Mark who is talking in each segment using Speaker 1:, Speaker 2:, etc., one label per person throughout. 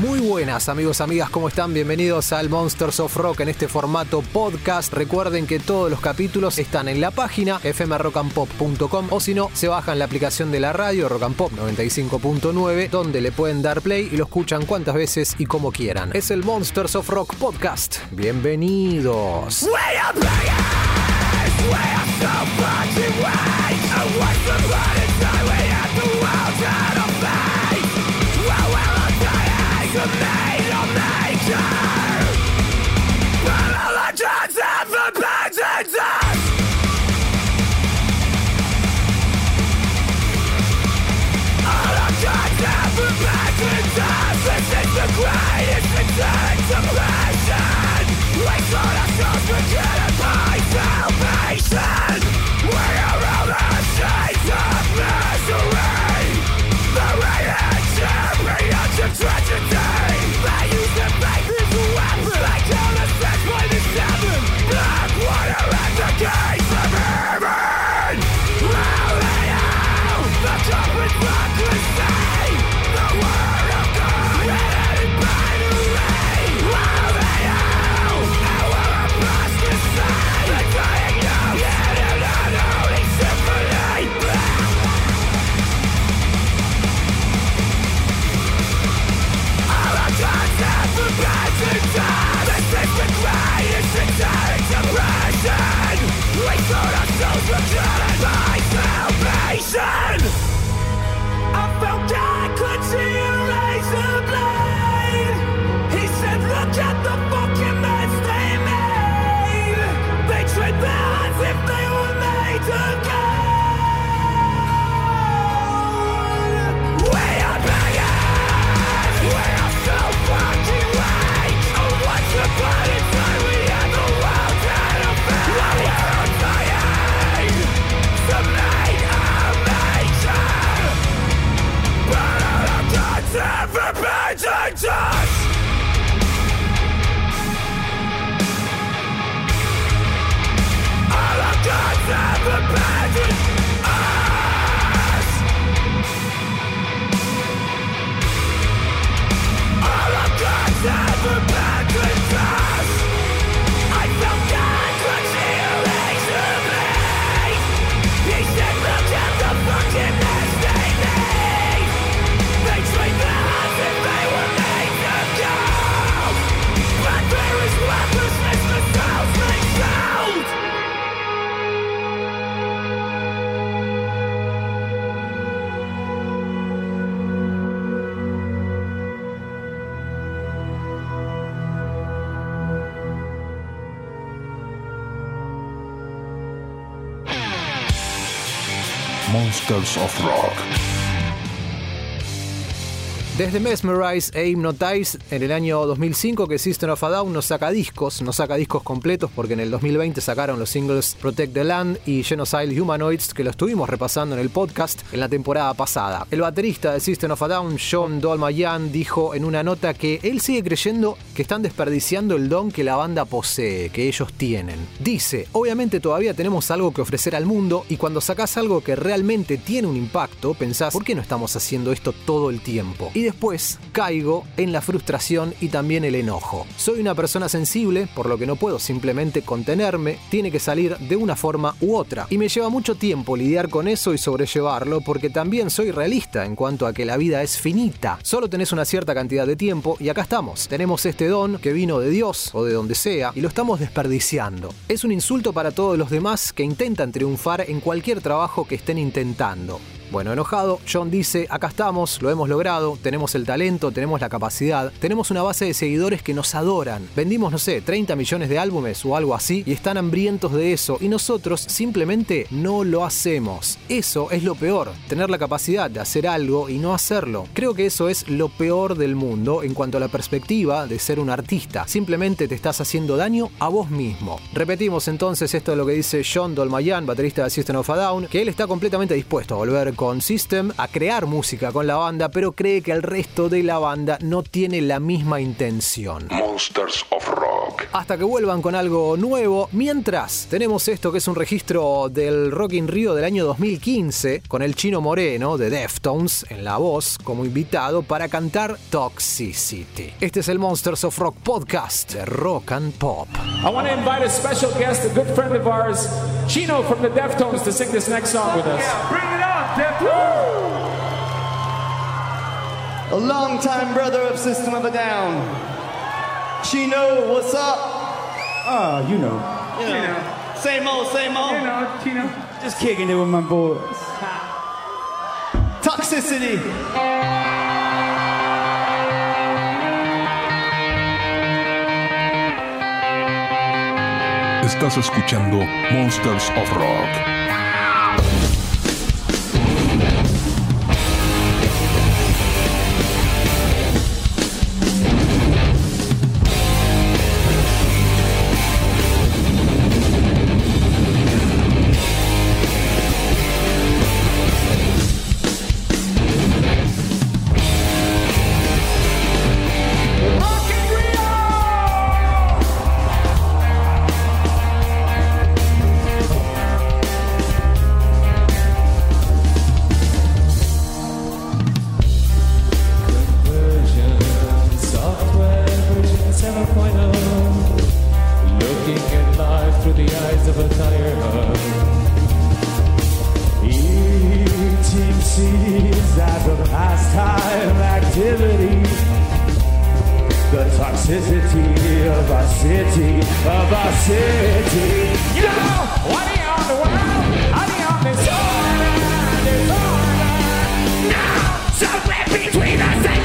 Speaker 1: Muy buenas amigos, amigas, ¿cómo están? Bienvenidos al Monsters of Rock en este formato podcast. Recuerden que todos los capítulos están en la página fmrockandpop.com o si no, se bajan la aplicación de la radio Rock and Pop 95.9 donde le pueden dar play y lo escuchan cuantas veces y como quieran. Es el Monsters of Rock podcast. Bienvenidos.
Speaker 2: Monsters of Rock.
Speaker 1: Desde Mesmerize e Hypnotize en el año 2005 que System of a Down nos saca discos, nos saca discos completos porque en el 2020 sacaron los singles Protect the Land y Genocide Humanoids que lo estuvimos repasando en el podcast en la temporada pasada. El baterista de System of a Down, John Dolmayan, dijo en una nota que él sigue creyendo que están desperdiciando el don que la banda posee, que ellos tienen. Dice, obviamente todavía tenemos algo que ofrecer al mundo y cuando sacas algo que realmente tiene un impacto, pensás, ¿por qué no estamos haciendo esto todo el tiempo? Después caigo en la frustración y también el enojo. Soy una persona sensible, por lo que no puedo simplemente contenerme, tiene que salir de una forma u otra. Y me lleva mucho tiempo lidiar con eso y sobrellevarlo porque también soy realista en cuanto a que la vida es finita. Solo tenés una cierta cantidad de tiempo y acá estamos. Tenemos este don que vino de Dios o de donde sea y lo estamos desperdiciando. Es un insulto para todos los demás que intentan triunfar en cualquier trabajo que estén intentando. Bueno, enojado, John dice, acá estamos, lo hemos logrado, tenemos el talento, tenemos la capacidad, tenemos una base de seguidores que nos adoran. Vendimos, no sé, 30 millones de álbumes o algo así y están hambrientos de eso y nosotros simplemente no lo hacemos. Eso es lo peor, tener la capacidad de hacer algo y no hacerlo. Creo que eso es lo peor del mundo en cuanto a la perspectiva de ser un artista. Simplemente te estás haciendo daño a vos mismo. Repetimos entonces esto de lo que dice John Dolmayan, baterista de System of a Down, que él está completamente dispuesto a volver con System, a crear música con la banda, pero cree que el resto de la banda no tiene la misma intención.
Speaker 2: Monsters of Rock.
Speaker 1: Hasta que vuelvan con algo nuevo. Mientras, tenemos esto que es un registro del Rock in Rio del año 2015, con el chino Moreno de Deftones en la voz como invitado para cantar Toxicity. Este es el Monsters of Rock podcast de Rock and Pop.
Speaker 3: I want to invite a special guest, a good friend of ours, Chino from the Deftones, to sing this next song with us.
Speaker 4: Bring it on, Deftones!
Speaker 5: A longtime brother of System of a Down. Chino, what's up?
Speaker 4: Oh, you know.
Speaker 5: You know, Same old, same old.
Speaker 4: You know, Chino.
Speaker 5: Just kicking it with my boys. Toxicity.
Speaker 2: Estás escuchando Monsters of Rock.
Speaker 3: The eyes of a tire hub. Eating seeds as a pastime activity. The toxicity of our city, of our city. You know, what are you on the world? Do you on disorder, disorder? Now, somewhere between the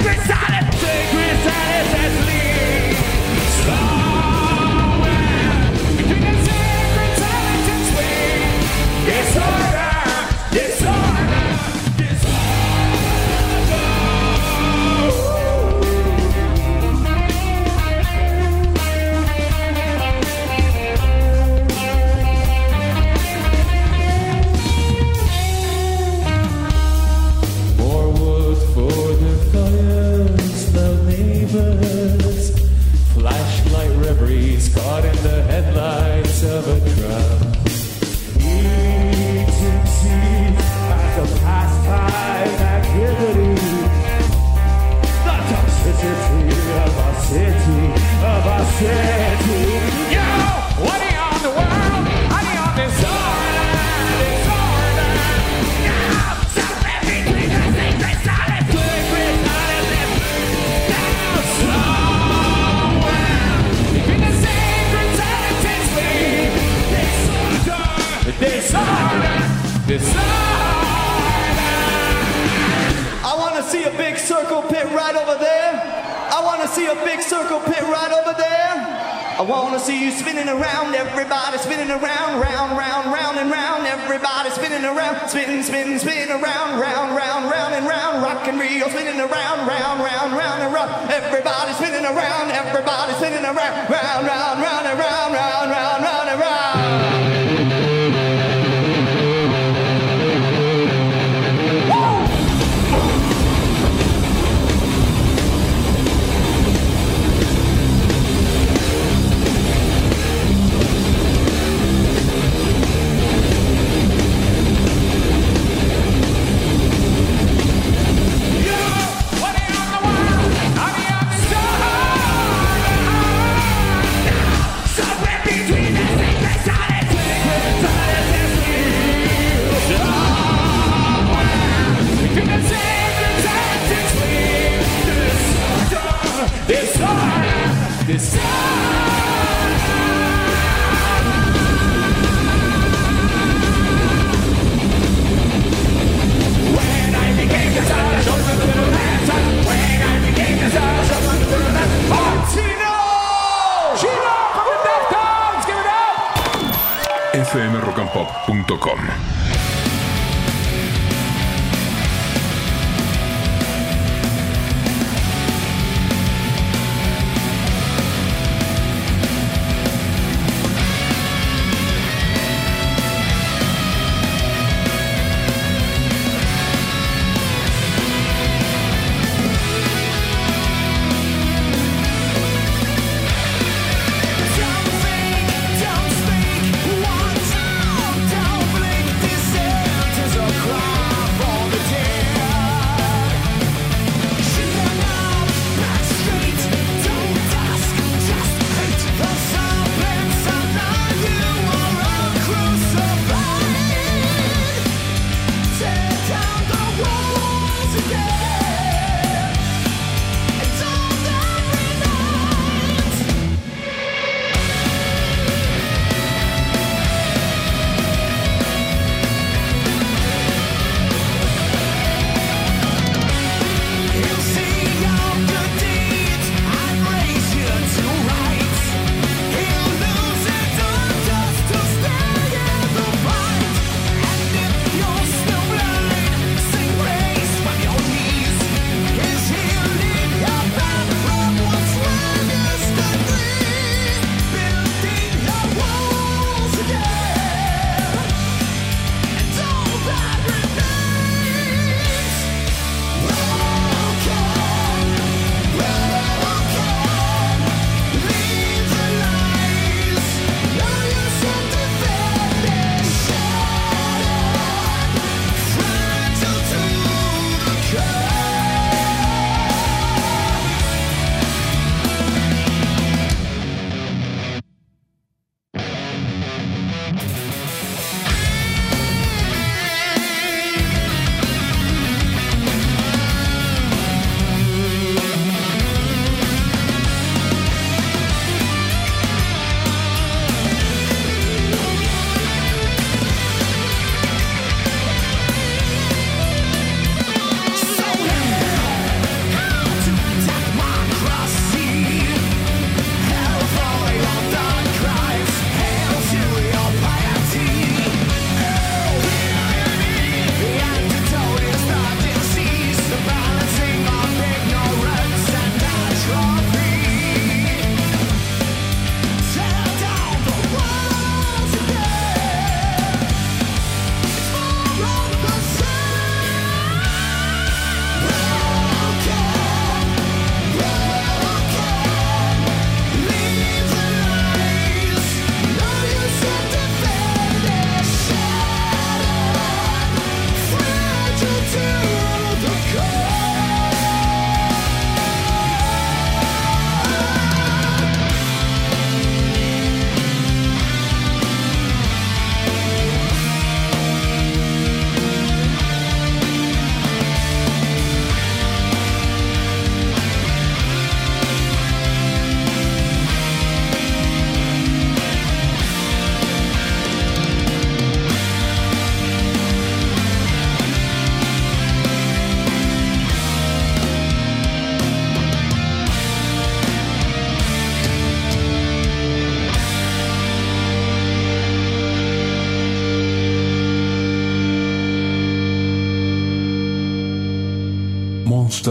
Speaker 3: cacete a city.
Speaker 5: Spin, spin, spin around, round, round, round and round. Rock and reel spinning around, round, round, round and round. Everybody spinning around, everybody spinning around, round, round, round and round, round, round, round and round.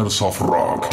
Speaker 2: Of Rock.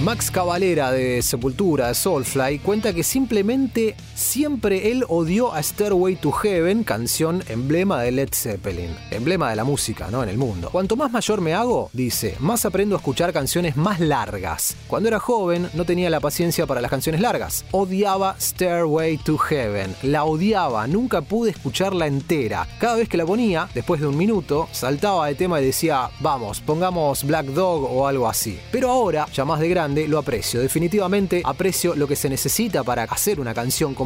Speaker 1: Max Cavalera de Sepultura, Soulfly, cuenta que simplemente siempre él odió a Stairway to Heaven, canción emblema de Led Zeppelin, emblema de la música, ¿no? En el mundo. Cuanto más mayor me hago, dice, más aprendo a escuchar canciones más largas. Cuando era joven no tenía la paciencia para las canciones largas. Odiaba Stairway to Heaven, la odiaba, nunca pude escucharla entera. Cada vez que la ponía, después de un minuto, saltaba de tema y decía, vamos, pongamos Black Dog o algo así. Pero ahora, ya más de grande, lo aprecio. Definitivamente aprecio lo que se necesita para hacer una canción como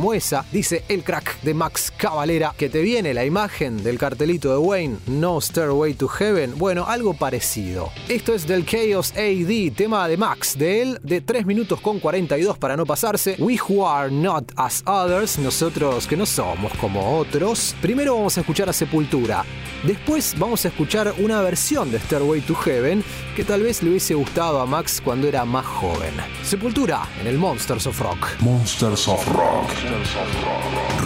Speaker 1: dice el crack de Max Cavalera, que te viene la imagen del cartelito de Wayne, No Stairway to Heaven. Bueno, algo parecido. Esto es del Chaos AD, tema de Max, de él, de 3 minutos con 42 para no pasarse. We who are not as others, nosotros que no somos como otros. Primero vamos a escuchar a Sepultura. Después vamos a escuchar una versión de Stairway to Heaven que tal vez le hubiese gustado a Max cuando era más joven. Sepultura en el Monsters of Rock.
Speaker 2: Monsters of Rock. Rock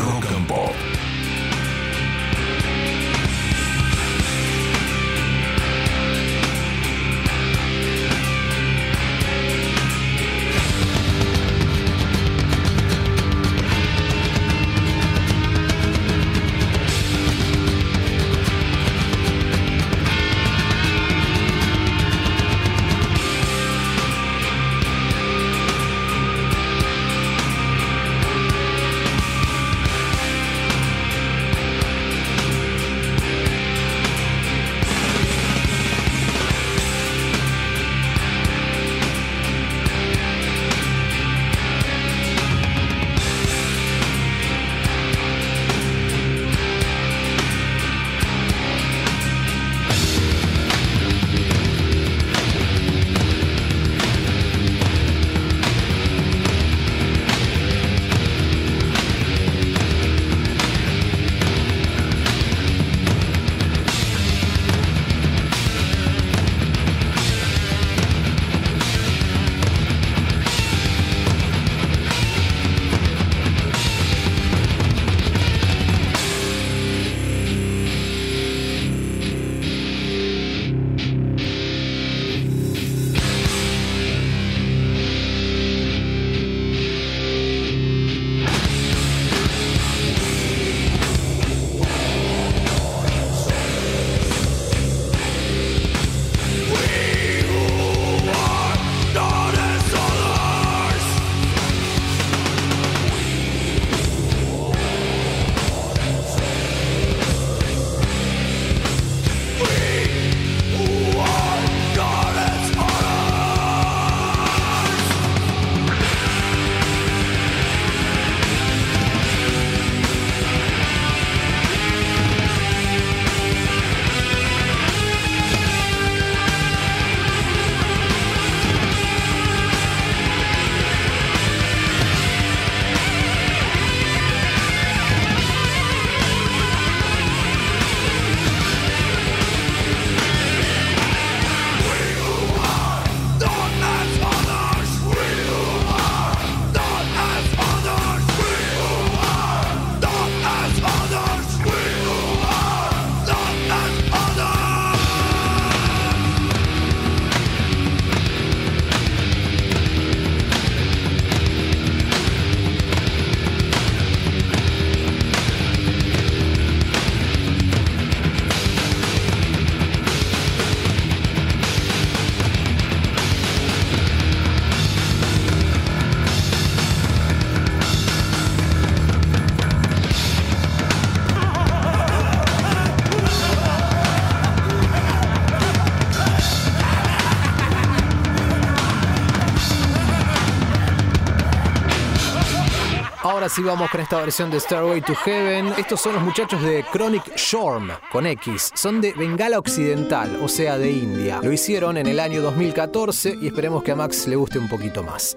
Speaker 1: Ahora sí vamos con esta versión de Stairway to Heaven. Estos son los muchachos de Chronic Shorm, con X. Son de Bengala Occidental, o sea, de India. Lo hicieron en el año 2014 y esperemos que a Max le guste un poquito más.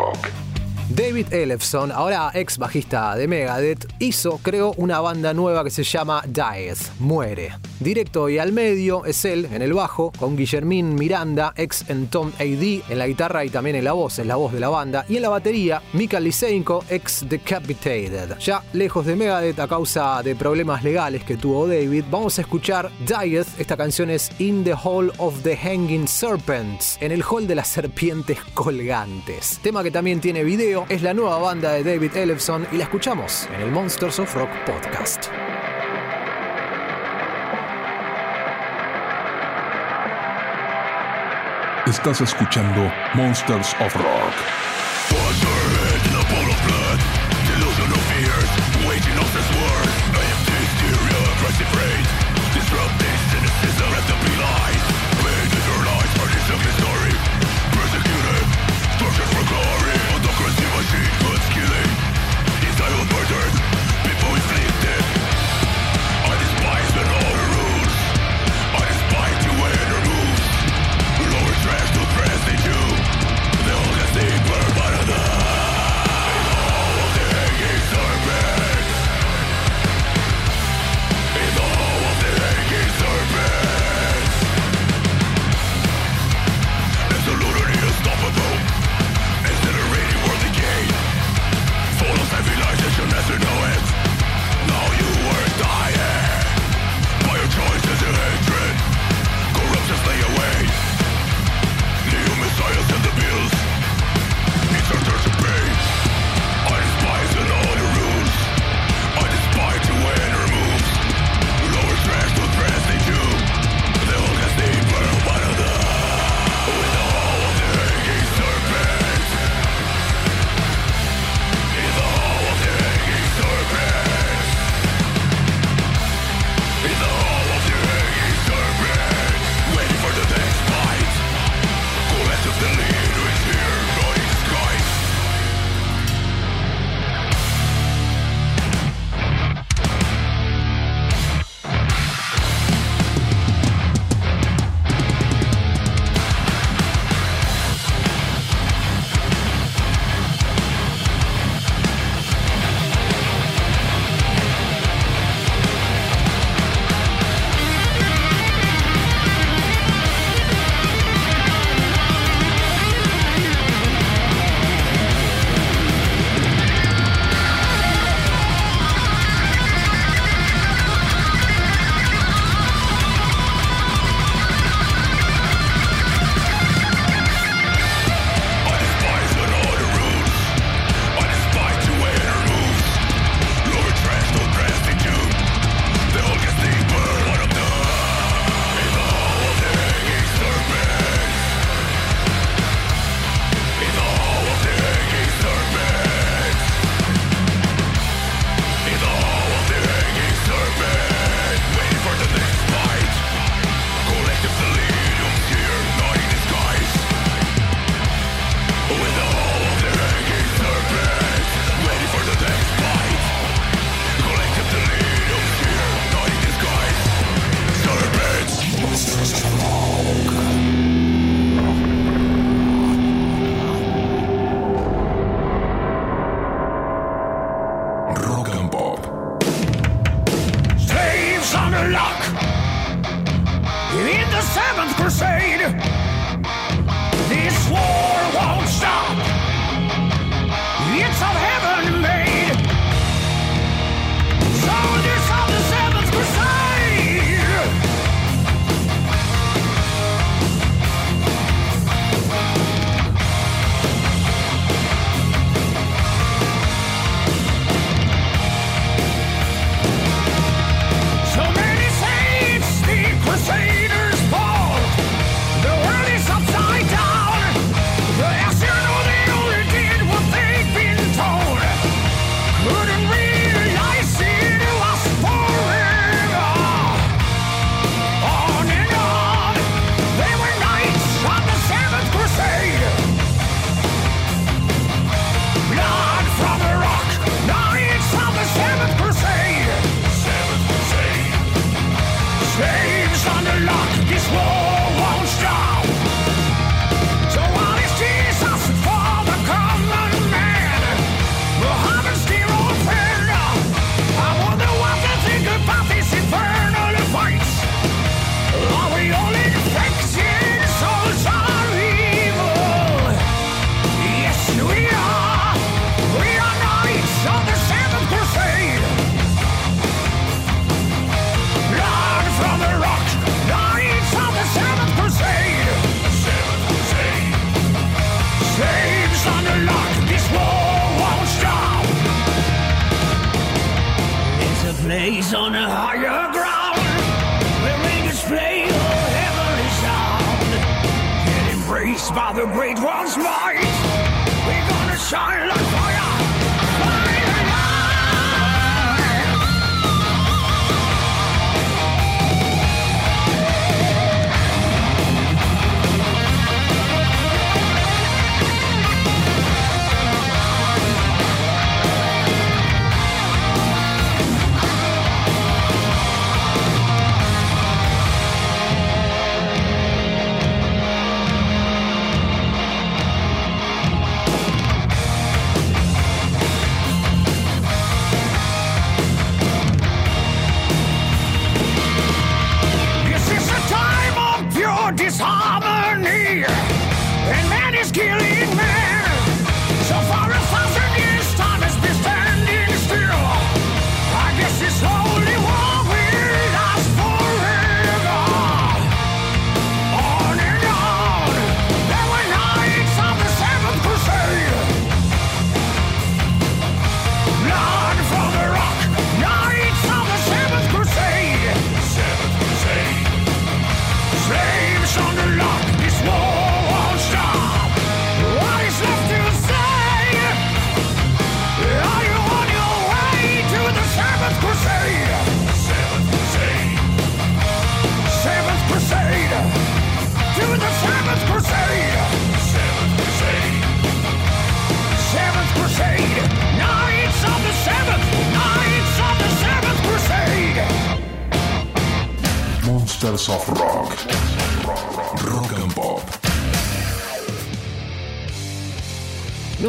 Speaker 1: David Ellefson, ahora ex bajista de Megadeth, hizo, creó una banda nueva que se llama Dies, Muere. Directo y al medio es él en el bajo, con Guillermín Miranda, ex en Tom AD, en la guitarra y también en la voz, es la voz de la banda. Y en la batería, Mika Lisenko, ex Decapitated. Ya lejos de Megadeth a causa de problemas legales que tuvo David, vamos a escuchar Dieth. Esta canción es In the Hall of the Hanging Serpents, en el hall de las serpientes colgantes. Tema que también tiene video, es la nueva banda de David Ellefson y la escuchamos en el Monsters of Rock podcast.
Speaker 6: Estás escuchando Monsters of Rock.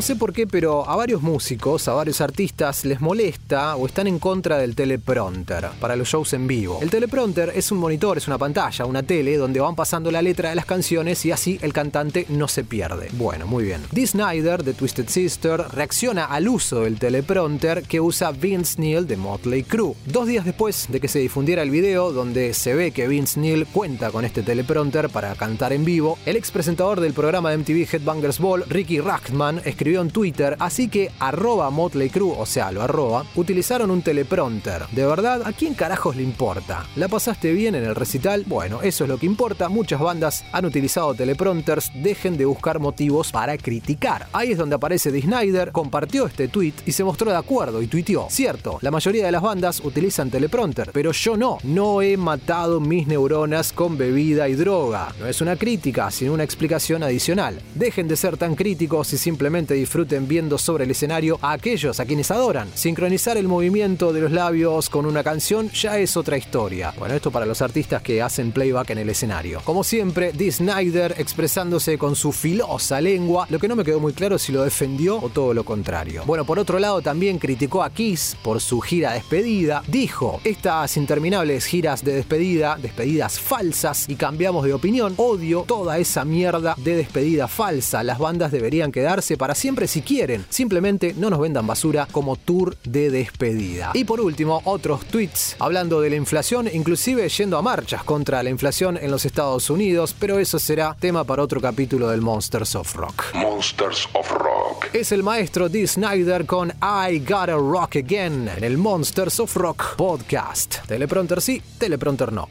Speaker 1: No sé por qué, pero a varios músicos, a varios artistas les molesta o están en contra del teleprompter para los shows en vivo. El teleprompter es un monitor, es una pantalla, una tele donde van pasando la letra de las canciones y así el cantante no se pierde. Bueno, muy bien. Dee Snyder de Twisted Sister reacciona al uso del teleprompter que usa Vince Neil de Motley Crue. Dos días después de que se difundiera el video donde se ve que Vince Neil cuenta con este teleprompter para cantar en vivo, el ex presentador del programa MTV Headbangers Ball, Ricky Rackman, escribió en Twitter, así que arroba Motley o sea, lo arroba, utilizaron un teleprompter. De verdad, ¿a quién carajos le importa? ¿La pasaste bien en el recital? Bueno, eso es lo que importa. Muchas bandas han utilizado teleprompters, dejen de buscar motivos para criticar. Ahí es donde aparece Dee Snyder, compartió este tweet y se mostró de acuerdo y tuiteó. Cierto, la mayoría de las bandas utilizan teleprompter, pero yo no. No he matado mis neuronas con bebida y droga. No es una crítica, sino una explicación adicional. Dejen de ser tan críticos y simplemente disfruten viendo sobre el escenario a aquellos a quienes adoran. Sincronizar el movimiento de los labios con una canción ya es otra historia. Bueno, esto para los artistas que hacen playback en el escenario. Como siempre, Dee Snyder expresándose con su filosa lengua, lo que no me quedó muy claro si lo defendió o todo lo contrario. Bueno, por otro lado también criticó a Kiss por su gira despedida. Dijo, estas interminables giras de despedida, despedidas falsas y cambiamos de opinión, odio toda esa mierda de despedida falsa. Las bandas deberían quedarse para siempre si quieren. Simplemente no nos vendan basura como tour de despedida. Y por último, otros tweets hablando de la inflación, inclusive yendo a marchas contra la inflación en los Estados Unidos, pero eso será tema para otro capítulo del Monsters of Rock.
Speaker 2: Monsters of Rock.
Speaker 1: Es el maestro Dee Snyder con I Gotta Rock Again en el Monsters of Rock podcast. Teleprompter sí, teleprompter no.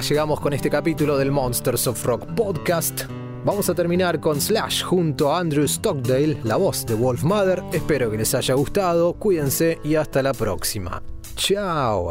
Speaker 4: llegamos con este capítulo del Monsters of Rock podcast. Vamos a terminar con Slash junto a Andrew Stockdale, la voz de Wolf Mother. Espero que les haya gustado, cuídense y hasta la próxima. Chao.